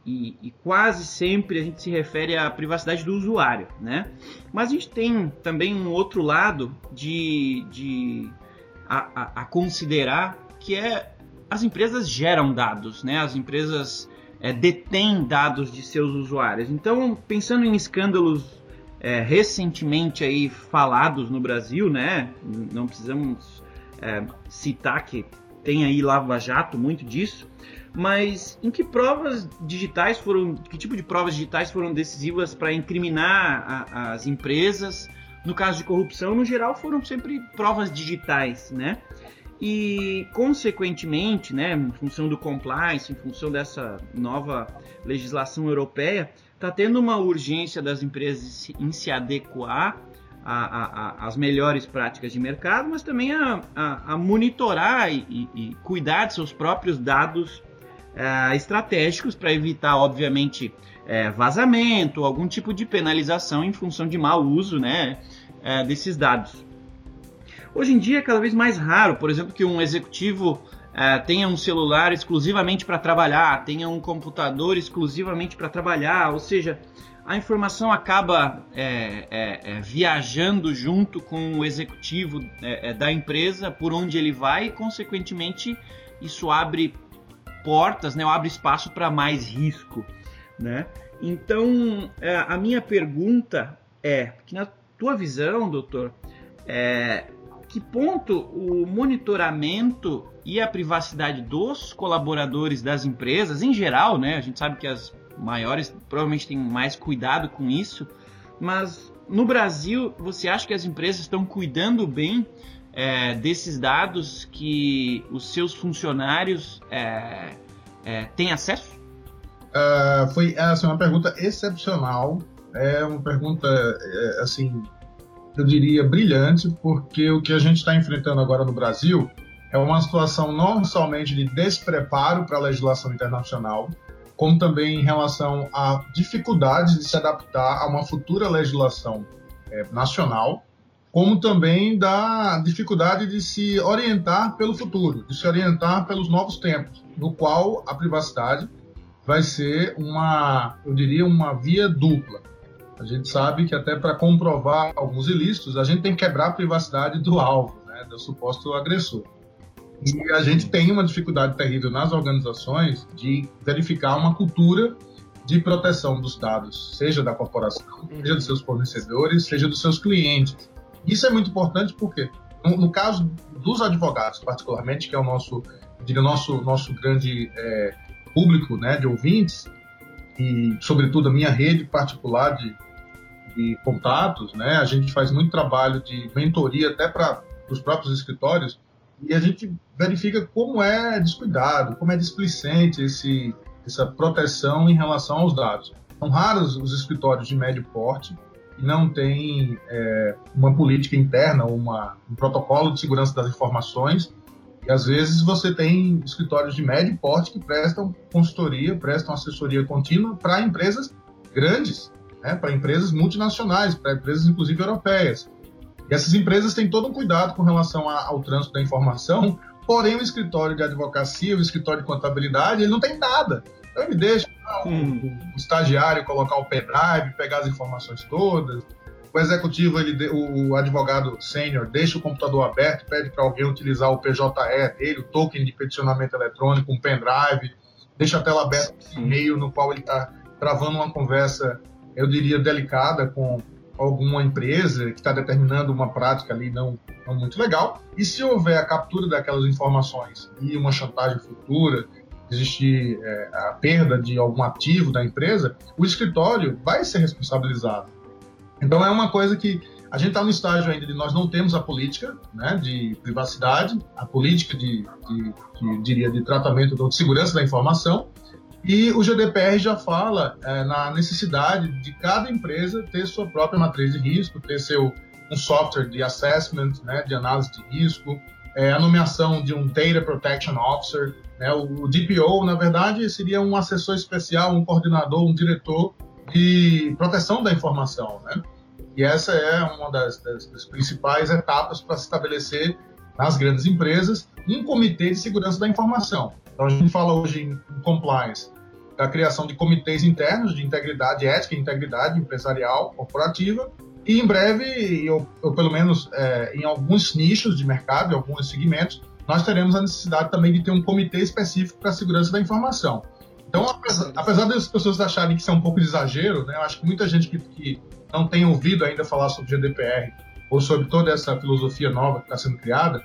e, e, quase sempre a gente se refere à privacidade do usuário, né? Mas a gente tem também um outro lado de, de a, a, considerar que é as empresas geram dados, né? As empresas é, detêm dados de seus usuários. Então, pensando em escândalos é, recentemente aí falados no Brasil, né? Não precisamos é, citar que tem aí Lava Jato, muito disso. Mas em que provas digitais foram, que tipo de provas digitais foram decisivas para incriminar a, as empresas? No caso de corrupção, no geral, foram sempre provas digitais, né? E, consequentemente, né, em função do compliance, em função dessa nova legislação europeia, está tendo uma urgência das empresas em se adequar às melhores práticas de mercado, mas também a, a, a monitorar e, e, cuidar de seus próprios dados é, estratégicos para evitar, obviamente, é, vazamento, algum tipo de penalização em função de mau uso né, é, desses dados. Hoje em dia é cada vez mais raro, por exemplo, que um executivo é, tenha um celular exclusivamente para trabalhar, tenha um computador exclusivamente para trabalhar, ou seja, a informação acaba é, é, é viajando junto com o executivo da empresa por onde ele vai e, consequentemente, isso abre portas, né, abre espaço para mais risco. Né? Então, a minha pergunta é, que na tua visão, doutor, é, que ponto o monitoramento e a privacidade dos colaboradores das empresas, em geral, né? A gente sabe que as maiores provavelmente têm mais cuidado com isso, mas no Brasil, você acha que as empresas estão cuidando bem é, desses dados que os seus funcionários é, é, têm acesso?
Uh, foi assim, uma pergunta excepcional. É uma pergunta é, assim eu diria, brilhante, porque o que a gente está enfrentando agora no Brasil é uma situação não somente de despreparo para a legislação internacional, como também em relação à dificuldade de se adaptar a uma futura legislação é, nacional, como também da dificuldade de se orientar pelo futuro, de se orientar pelos novos tempos, no qual a privacidade vai ser uma, eu diria, uma via dupla. A gente sabe que até para comprovar alguns ilícitos, a gente tem que quebrar a privacidade do alvo, né, do suposto agressor. E a gente tem uma dificuldade terrível nas organizações de verificar uma cultura de proteção dos dados, seja da corporação, seja dos seus fornecedores, seja dos seus clientes. Isso é muito importante porque, no, no caso dos advogados, particularmente, que é o nosso, diria, nosso, nosso grande é, público né, de ouvintes, e, sobretudo, a minha rede particular de, de contatos, né? A gente faz muito trabalho de mentoria até para os próprios escritórios e a gente verifica como é descuidado, como é displicente esse, essa proteção em relação aos dados. São raros os escritórios de médio porte que não têm é, uma política interna, uma, um protocolo de segurança das informações. E às vezes você tem escritórios de médio porte que prestam consultoria, prestam assessoria contínua para empresas grandes, né, para empresas multinacionais, para empresas inclusive europeias. E essas empresas têm todo um cuidado com relação a, ao trânsito da informação, porém o escritório de advocacia, o escritório de contabilidade, ele não tem nada. Então ele deixa ah, o, o, estagiário colocar o pendrive, pegar as informações todas. O executivo, ele, o, advogado sênior, deixa o computador aberto, pede para alguém utilizar o PJE dele, o token de peticionamento eletrônico, um pendrive, deixa a tela aberta, um e-mail no qual ele está travando uma conversa eu diria, delicada com alguma empresa que está determinando uma prática ali não, não muito legal. E se houver a captura daquelas informações e uma chantagem futura, existir é, a perda de algum ativo da empresa, o escritório vai ser responsabilizado. Então é uma coisa que a gente está no estágio ainda de nós não temos a política né, de privacidade, a política de, de, de, diria, de tratamento de segurança da informação, e o GDPR já fala é, na necessidade de cada empresa ter sua própria matriz de risco, ter seu um software de assessment, né, de análise de risco, é, a nomeação de um Data Protection Officer. Né, o DPO, na verdade, seria um assessor especial, um coordenador, um diretor de proteção da informação. Né? E essa é uma das, das, das principais etapas para se estabelecer nas grandes empresas um comitê de segurança da informação. Então, a gente fala hoje em, compliance da criação de comitês internos de integridade ética integridade empresarial corporativa e em breve, ou, ou pelo menos é, em alguns nichos de mercado, em alguns segmentos, nós teremos a necessidade também de ter um comitê específico para a segurança da informação. Então, apesar, apesar das pessoas acharem que isso é um pouco de exagero, né, eu acho que muita gente que, que não tem ouvido ainda falar sobre GDPR ou sobre toda essa filosofia nova que está sendo criada,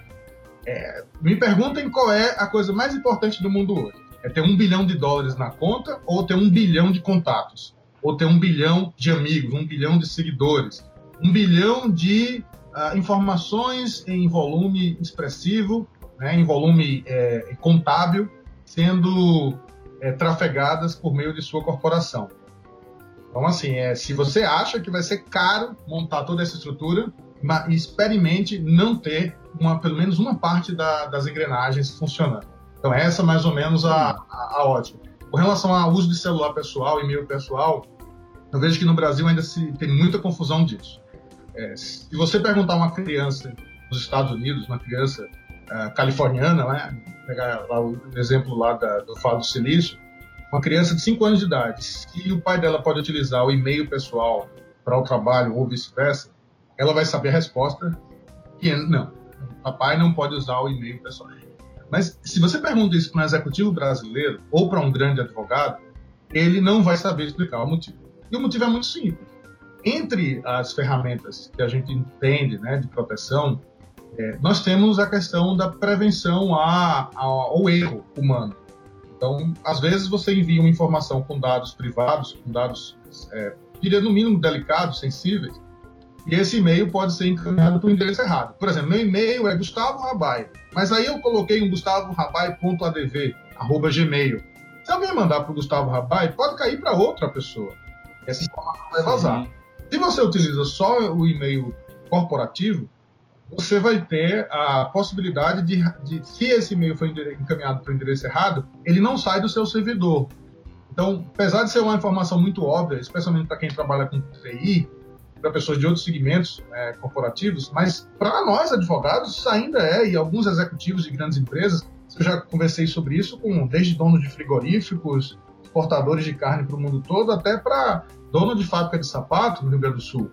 é, me perguntem qual é a coisa mais importante do mundo hoje. É ter um bilhão de dólares na conta ou ter um bilhão de contatos? Ou ter um bilhão de amigos, um bilhão de seguidores? Um bilhão de uh, informações em volume expressivo, né, em volume é, contábil, sendo é, trafegadas por meio de sua corporação. Então, assim, é, se você acha que vai ser caro montar toda essa estrutura, experimente não ter uma, pelo menos uma parte da, das engrenagens funcionando. Então, essa é mais ou menos a, a, a. Com relação ao uso de celular pessoal, e-mail pessoal, eu vejo que no Brasil ainda se tem muita confusão disso. É, se você perguntar a uma criança nos Estados Unidos, uma criança uh, californiana, né, pegar lá o exemplo lá da, do Fado do Silício, uma criança de 5 anos de idade, se o pai dela pode utilizar o e-mail pessoal para o trabalho ou vice-versa, ela vai saber a resposta que é não. Papai não pode usar o e-mail pessoal. Mas se você pergunta isso para um executivo brasileiro ou para um grande advogado, ele não vai saber explicar o motivo. E o motivo é muito simples. Entre as ferramentas que a gente entende né, de proteção, é, nós temos a questão da prevenção a, a, ao erro humano. Então, às vezes você envia uma informação com dados privados, com dados, é, diria no mínimo delicados, sensíveis, e esse e-mail pode ser encaminhado para o endereço errado. Por exemplo, meu e-mail é Gustavo Rabai, mas aí eu coloquei um gustavorabai.adv, arroba gmail. Se alguém mandar para o Gustavo Rabai, pode cair para outra pessoa. Essa informação vai vazar. Se você utiliza só o e-mail corporativo, você vai ter a possibilidade de, de se esse e-mail foi encaminhado para o endereço errado, ele não sai do seu servidor. Então, apesar de ser uma informação muito óbvia, especialmente para quem trabalha com TI, para pessoas de outros segmentos é, corporativos, mas para nós advogados ainda é, e alguns executivos de grandes empresas, eu já conversei sobre isso com desde donos de frigoríficos, exportadores de carne para o mundo todo, até para dono de fábrica de sapato no Rio Grande do Sul.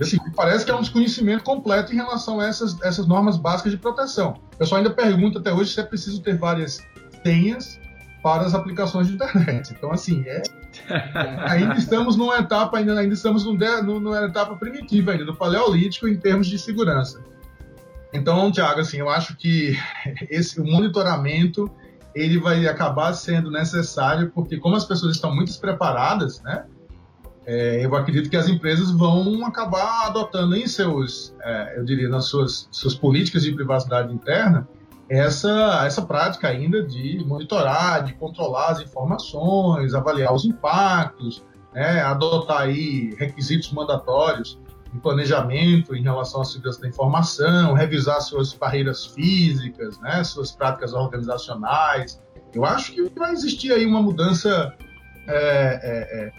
Assim, parece que é um desconhecimento completo em relação a essas, essas normas básicas de proteção. O pessoal ainda pergunta até hoje se é preciso ter várias senhas para as aplicações de internet. Então, assim, é, ainda estamos numa etapa, ainda, ainda estamos numa etapa primitiva ainda, do paleolítico em termos de segurança. Então, Tiago, assim, eu acho que esse o monitoramento ele vai acabar sendo necessário porque como as pessoas estão muito despreparadas, né? É, eu acredito que as empresas vão acabar adotando em seus, é, eu diria, nas suas, suas políticas de privacidade interna, essa, essa prática ainda de monitorar, de controlar as informações, avaliar os impactos, né, adotar aí requisitos mandatórios de planejamento em relação à segurança da informação, revisar suas barreiras físicas, né, suas práticas organizacionais. Eu acho que vai existir aí uma mudança é,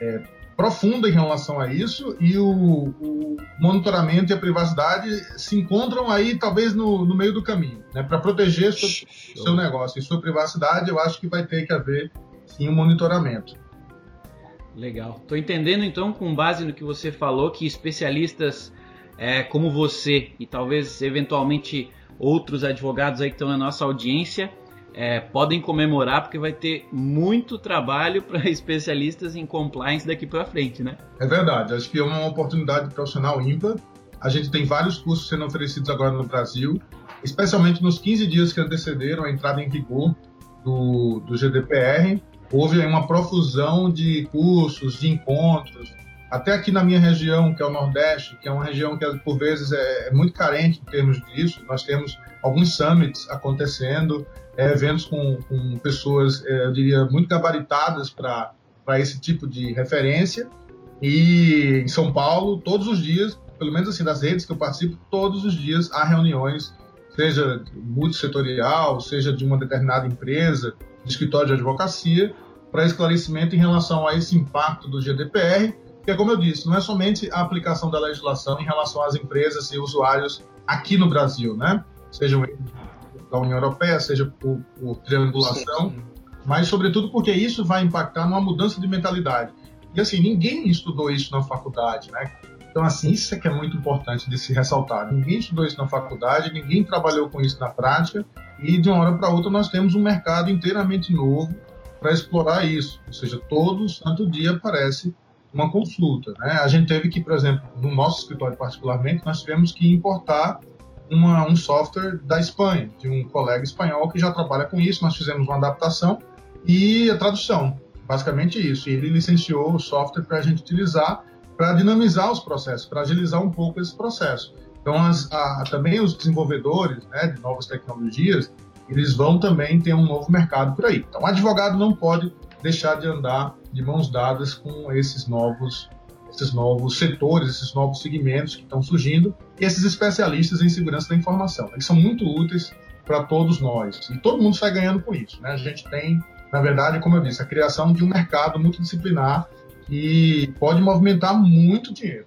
é, é, é profunda em relação a isso e o, o, monitoramento e a privacidade se encontram aí talvez no, no meio do caminho, né? Para proteger seu, seu negócio e sua privacidade, eu acho que vai ter que haver sim um monitoramento.
Legal. Estou entendendo então, com base no que você falou, que especialistas é, como você e talvez eventualmente outros advogados aí que estão na nossa audiência é, podem comemorar porque vai ter muito trabalho para especialistas em compliance daqui para frente, né?
É verdade. Acho que é uma oportunidade profissional ímpar. A gente tem vários cursos sendo oferecidos agora no Brasil, especialmente nos 15 dias que antecederam a entrada em vigor do, do GDPR, houve uma profusão de cursos, de encontros, até aqui na minha região, que é o Nordeste, que é uma região que por vezes é, é muito carente em termos disso, nós temos alguns summits acontecendo, é, eventos com, com pessoas, é, eu diria, muito gabaritadas para esse tipo de referência. E em São Paulo, todos os dias, pelo menos assim, das redes que eu participo, todos os dias há reuniões, seja multissetorial, seja de uma determinada empresa, de escritório de advocacia, para esclarecimento em relação a esse impacto do GDPR porque, como eu disse, não é somente a aplicação da legislação em relação às empresas e usuários aqui no Brasil, né? Seja da União Europeia, seja por, por triangulação, sim, sim. mas, sobretudo, porque isso vai impactar numa mudança de mentalidade. E, assim, ninguém estudou isso na faculdade, né? Então, assim, isso é que é muito importante de se ressaltar. Ninguém estudou isso na faculdade, ninguém trabalhou com isso na prática, e de uma hora para outra nós temos um mercado inteiramente novo para explorar isso. Ou seja, todo santo dia aparece uma consulta. Né? A gente teve que, por exemplo, no nosso escritório particularmente, nós tivemos que importar uma, um software da Espanha, de um colega espanhol que já trabalha com isso. Nós fizemos uma adaptação e a tradução, basicamente isso. E ele licenciou o software para a gente utilizar para dinamizar os processos, para agilizar um pouco esse processo. Então, as, a, também os desenvolvedores né, de novas tecnologias, eles vão também ter um novo mercado por aí. Então, o advogado não pode deixar de andar de mãos dadas com esses novos esses novos setores, esses novos segmentos que estão surgindo e esses especialistas em segurança da informação. Eles são muito úteis para todos nós e todo mundo sai ganhando com isso. Né? A gente tem, na verdade, como eu disse, a criação de um mercado multidisciplinar que pode movimentar muito dinheiro.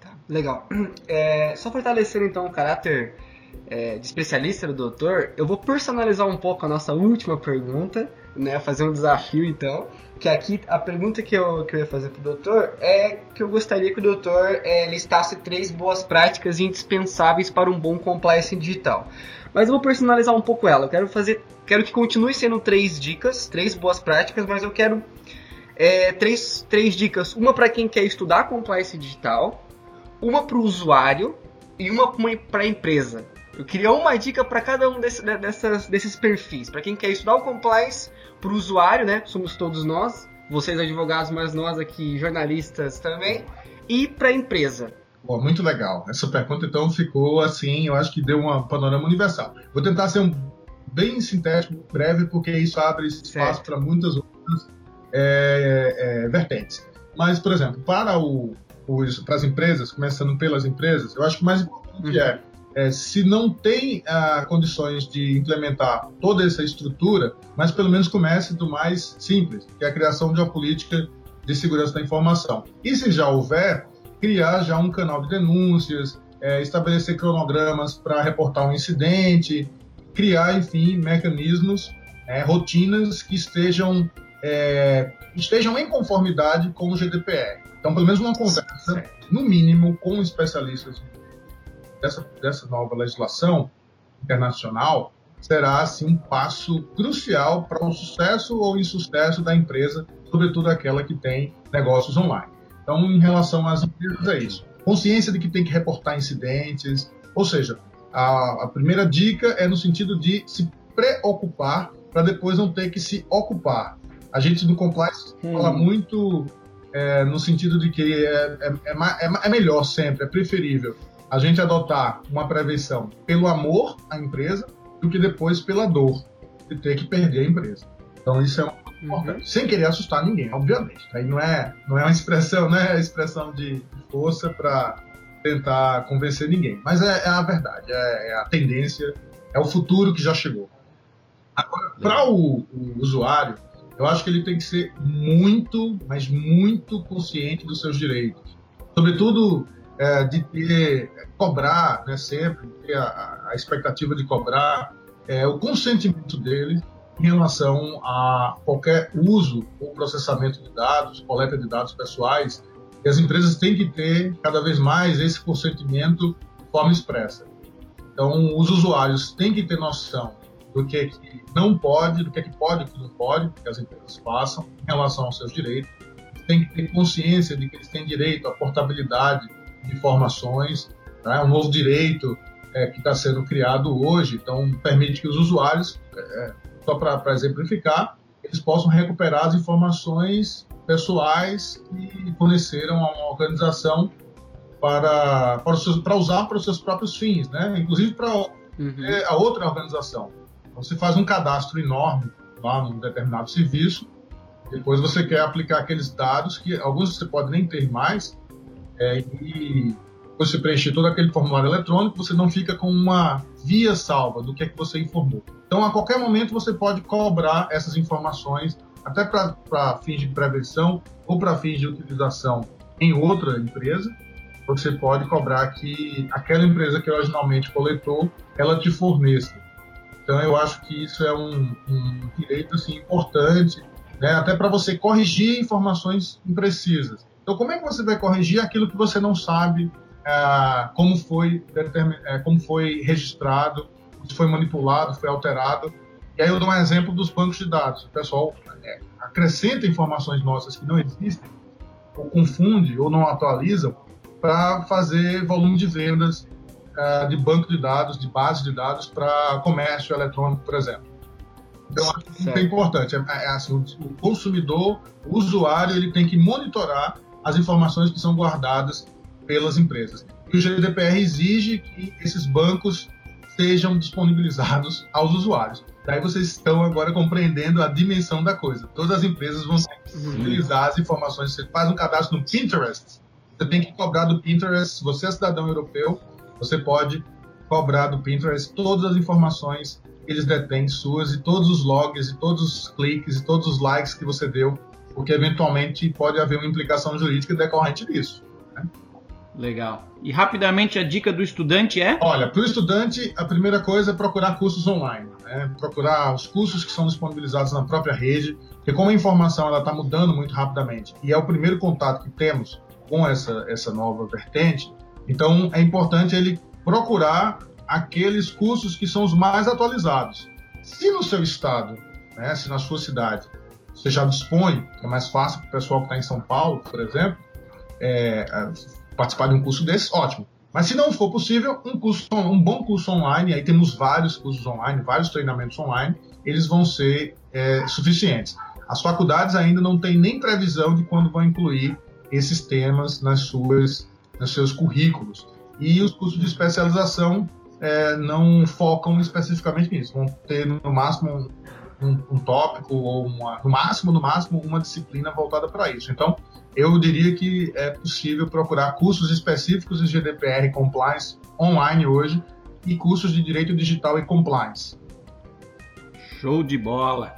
Tá, legal. É, só fortalecer então o caráter é, de especialista do doutor, eu vou personalizar um pouco a nossa última pergunta né, fazer um desafio então. Que aqui a pergunta que eu, que eu ia fazer pro doutor é que eu gostaria que o doutor é, listasse três boas práticas indispensáveis para um bom compliance digital. Mas eu vou personalizar um pouco ela. Eu quero fazer. Quero que continue sendo três dicas, três boas práticas, mas eu quero é, três, três dicas. Uma para quem quer estudar compliance digital, uma para o usuário e uma para a empresa. Eu queria uma dica para cada um desse, dessas, desses perfis. Para quem quer estudar o compliance, para o usuário, né? Somos todos nós, vocês advogados, mas nós aqui jornalistas também, e para a empresa.
Bom, muito legal. Essa pergunta então ficou assim, eu acho que deu um panorama universal. Vou tentar ser um bem sintético, breve, porque isso abre espaço para muitas outras é, é, vertentes. Mas, por exemplo, para, o, os, para as empresas, começando pelas empresas, eu acho que o mais importante uhum. é é, se não tem ah, condições de implementar toda essa estrutura, mas pelo menos comece do mais simples, que é a criação de uma política de segurança da informação. E se já houver, criar já um canal de denúncias, é, estabelecer cronogramas para reportar um incidente, criar, enfim, mecanismos, é, rotinas que estejam, é, estejam em conformidade com o GDPR. Então, pelo menos uma conversa, no mínimo, com especialistas dessa, dessa nova legislação internacional será assim um passo crucial para o sucesso ou insucesso da empresa, sobretudo aquela que tem negócios online. Então, em relação às empresas, é isso. Consciência de que tem que reportar incidentes, ou seja, a, a primeira dica é no sentido de se preocupar para depois não ter que se ocupar. A gente no compliance hum. fala muito é, no sentido de que é, é, é, é melhor sempre, é preferível a gente adotar uma prevenção pelo amor à empresa do que depois pela dor de ter que perder a empresa. Então isso é importante, uhum. sem querer assustar ninguém, obviamente. Aí não é, não é uma expressão, né? É expressão de força para tentar convencer ninguém. Mas é, é a verdade, é, é, a tendência, é o futuro que já chegou. Agora, para o, o usuário, eu acho que ele tem que ser muito, mas muito consciente dos seus direitos. Sobretudo é, de ter, cobrar, né, sempre, ter a, a expectativa de cobrar é, o consentimento dele em relação a qualquer uso ou processamento de dados, coleta de dados pessoais, e as empresas têm que ter cada vez mais esse consentimento de forma expressa. Então, os usuários têm que ter noção do que, é que não pode, do que, é que pode e que não pode que as empresas façam em relação aos seus direitos. Tem que ter consciência de que eles têm direito à portabilidade informações, né? um novo direito é, que está sendo criado hoje. Então, permite que os usuários, é, só para exemplificar, eles possam recuperar as informações pessoais que forneceram a uma organização para, para, seus, para usar para os seus próprios fins, né? inclusive para uhum. a outra organização. Então, você faz um cadastro enorme lá num determinado serviço, depois você quer aplicar aqueles dados que alguns você pode nem ter mais, é, e você preencher todo aquele formulário eletrônico, você não fica com uma via salva do que é que você informou. Então, a qualquer momento, você pode cobrar essas informações, até para fins de prevenção ou para fins de utilização em outra empresa. Você pode cobrar que aquela empresa que originalmente coletou, ela te forneça. Então, eu acho que isso é um, um direito assim, importante, né? até para você corrigir informações imprecisas. Então, como é que você vai corrigir aquilo que você não sabe é, como, foi é, como foi registrado, se foi manipulado, foi alterado? E aí eu dou um exemplo dos bancos de dados. O pessoal é, acrescenta informações nossas que não existem, ou confunde, ou não atualiza, para fazer volume de vendas é, de banco de dados, de base de dados para comércio eletrônico, por exemplo. Então, acho que é importante. É, é, assim, o consumidor, o usuário, ele tem que monitorar as informações que são guardadas pelas empresas. E o GDPR exige que esses bancos sejam disponibilizados aos usuários. Daí vocês estão agora compreendendo a dimensão da coisa. Todas as empresas vão utilizar as informações. Você faz um cadastro no Pinterest, você tem que cobrar do Pinterest. Se você é cidadão europeu, você pode cobrar do Pinterest todas as informações que eles detêm suas e todos os logs e todos os cliques e todos os likes que você deu porque eventualmente pode haver uma implicação jurídica decorrente disso. Né?
Legal. E rapidamente a dica do estudante é?
Olha, para o estudante, a primeira coisa é procurar cursos online. Né? Procurar os cursos que são disponibilizados na própria rede, porque como a informação está mudando muito rapidamente e é o primeiro contato que temos com essa, essa nova vertente, então é importante ele procurar aqueles cursos que são os mais atualizados. Se no seu estado, né, se na sua cidade, você já dispõe, é mais fácil para o pessoal que está em São Paulo, por exemplo, é, é, participar de um curso desse, ótimo. Mas se não for possível, um, curso, um bom curso online, aí temos vários cursos online, vários treinamentos online, eles vão ser é, suficientes. As faculdades ainda não têm nem previsão de quando vão incluir esses temas nas suas, nos seus currículos. E os cursos de especialização é, não focam especificamente nisso. Vão ter, no máximo, um, um tópico ou uma, no máximo, no máximo, uma disciplina voltada para isso. Então, eu diria que é possível procurar cursos específicos de GDPR Compliance online hoje e cursos de Direito Digital e Compliance.
Show de bola!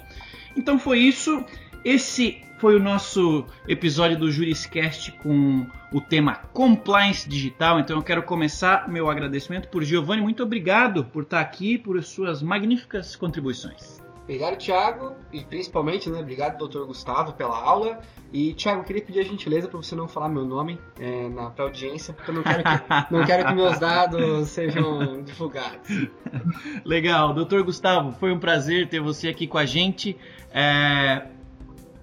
Então foi isso. Esse foi o nosso episódio do Juriscast com o tema Compliance Digital. Então eu quero começar meu agradecimento por Giovanni. Muito obrigado por estar aqui, por suas magníficas contribuições.
Obrigado, Thiago, e principalmente, né, obrigado, doutor Gustavo, pela aula. E, Thiago, queria pedir a gentileza para você não falar meu nome é, na pra audiência, porque eu não quero, que, não quero que meus dados sejam divulgados.
Legal, doutor Gustavo, foi um prazer ter você aqui com a gente. É,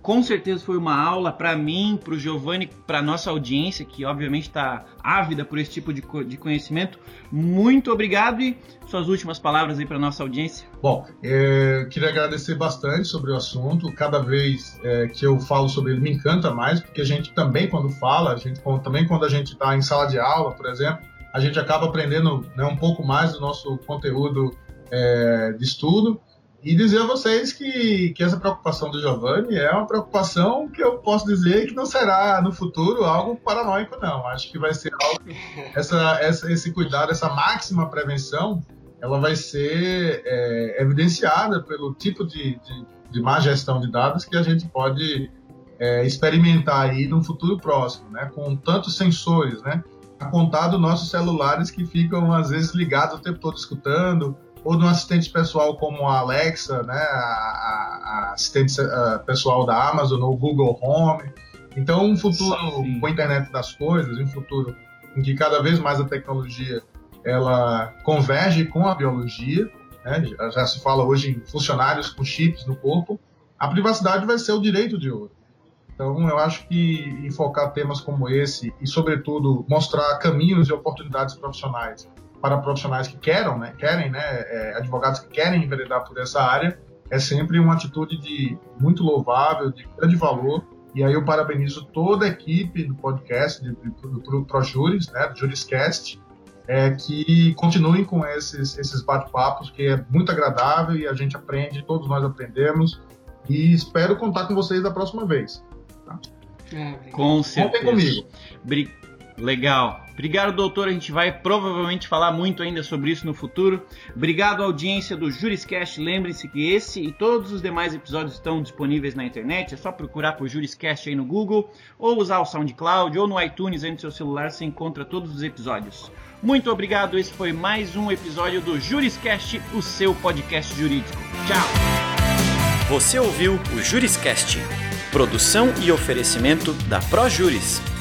com certeza foi uma aula para mim, para o Giovanni, para nossa audiência, que obviamente está ávida por esse tipo de, de conhecimento. Muito obrigado e suas últimas palavras aí para nossa audiência.
Bom, é, queria agradecer bastante sobre o assunto. Cada vez é, que eu falo sobre ele me encanta mais, porque a gente também quando fala, a gente também quando a gente está em sala de aula, por exemplo, a gente acaba aprendendo né, um pouco mais do nosso conteúdo é, de estudo. E dizer a vocês que, que essa preocupação do Giovanni é uma preocupação que eu posso dizer que não será no futuro algo paranoico, não. Acho que vai ser algo. Essa, essa, esse cuidado, essa máxima prevenção, ela vai ser é, evidenciada pelo tipo de, de, de, má gestão de dados que a gente pode é, experimentar aí no futuro próximo, né? Com tantos sensores, né? A contar dos nossos celulares que ficam, às vezes, ligados o tempo todo escutando ou de um assistente pessoal como a Alexa, né, a, a assistente a pessoal da Amazon ou Google Home. Então, um futuro Sim. com a internet das coisas, um futuro em que cada vez mais a tecnologia ela converge com a biologia, né, já se fala hoje em funcionários com chips no corpo, a privacidade vai ser o direito de ouro. Então, eu acho que enfocar temas como esse e, sobretudo, mostrar caminhos e oportunidades profissionais para profissionais que querem, né, querem, né, é, advogados que querem enveredar por essa área, é sempre uma atitude de muito louvável, de grande valor. E aí eu parabenizo toda a equipe do podcast, de, de, do, do ProJuris, né, do Juriscast, é, que continuem com esses, esses bate-papos, que é muito agradável e a gente aprende, todos nós aprendemos. E espero contar com vocês da próxima vez. Tá?
É, com certeza. Contem comigo. Legal. Obrigado, doutor. A gente vai provavelmente falar muito ainda sobre isso no futuro. Obrigado, audiência do Juriscast. Lembre-se que esse e todos os demais episódios estão disponíveis na internet. É só procurar por Juriscast aí no Google, ou usar o SoundCloud, ou no iTunes aí no seu celular. Você encontra todos os episódios. Muito obrigado. Esse foi mais um episódio do Juriscast, o seu podcast jurídico. Tchau.
Você ouviu o Juriscast. Produção e oferecimento da ProJuris